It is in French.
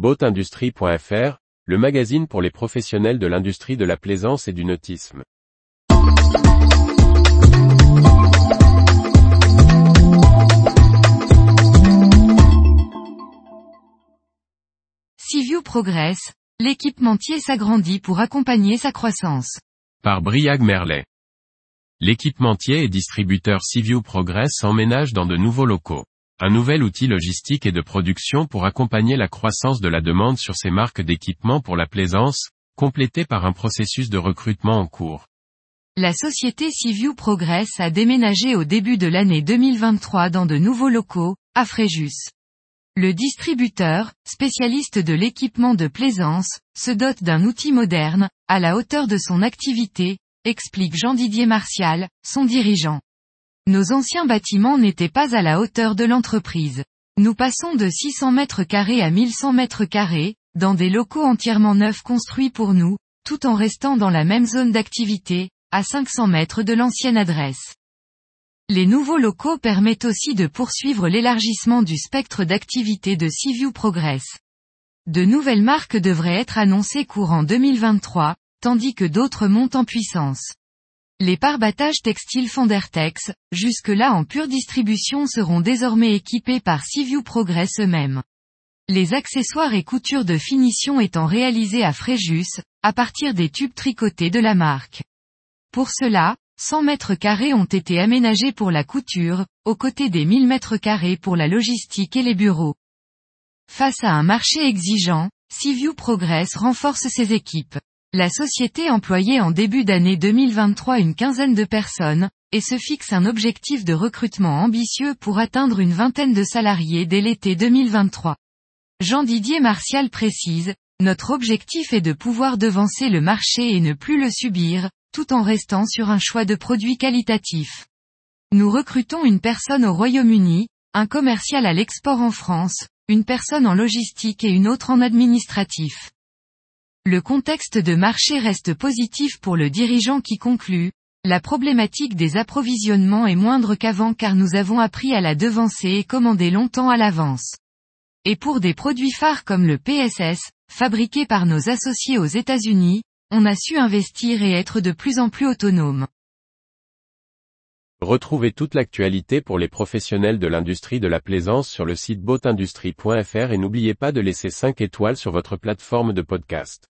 Boatindustrie.fr, le magazine pour les professionnels de l'industrie de la plaisance et du nautisme. Seaview progresse, l'équipementier s'agrandit pour accompagner sa croissance. Par Briag Merlet. L'équipementier et distributeur Seaview progresse emménage dans de nouveaux locaux. Un nouvel outil logistique et de production pour accompagner la croissance de la demande sur ces marques d'équipement pour la plaisance, complété par un processus de recrutement en cours. La société Seaview Progress a déménagé au début de l'année 2023 dans de nouveaux locaux, à Fréjus. Le distributeur, spécialiste de l'équipement de plaisance, se dote d'un outil moderne, à la hauteur de son activité, explique Jean-Didier Martial, son dirigeant. Nos anciens bâtiments n'étaient pas à la hauteur de l'entreprise. Nous passons de 600 mètres carrés à 1100 mètres carrés, dans des locaux entièrement neufs construits pour nous, tout en restant dans la même zone d'activité, à 500 mètres de l'ancienne adresse. Les nouveaux locaux permettent aussi de poursuivre l'élargissement du spectre d'activité de Seaview Progress. De nouvelles marques devraient être annoncées courant 2023, tandis que d'autres montent en puissance. Les parbattages textiles Fondertex, jusque-là en pure distribution seront désormais équipés par Seaview Progress eux-mêmes. Les accessoires et coutures de finition étant réalisés à Fréjus, à partir des tubes tricotés de la marque. Pour cela, 100 mètres carrés ont été aménagés pour la couture, aux côtés des 1000 mètres carrés pour la logistique et les bureaux. Face à un marché exigeant, Seaview Progress renforce ses équipes. La société employait en début d'année 2023 une quinzaine de personnes, et se fixe un objectif de recrutement ambitieux pour atteindre une vingtaine de salariés dès l'été 2023. Jean-Didier Martial précise, notre objectif est de pouvoir devancer le marché et ne plus le subir, tout en restant sur un choix de produits qualitatifs. Nous recrutons une personne au Royaume-Uni, un commercial à l'export en France, une personne en logistique et une autre en administratif. Le contexte de marché reste positif pour le dirigeant qui conclut, la problématique des approvisionnements est moindre qu'avant car nous avons appris à la devancer et commander longtemps à l'avance. Et pour des produits phares comme le PSS, fabriqué par nos associés aux États-Unis, on a su investir et être de plus en plus autonome. Retrouvez toute l'actualité pour les professionnels de l'industrie de la plaisance sur le site boatindustrie.fr et n'oubliez pas de laisser 5 étoiles sur votre plateforme de podcast.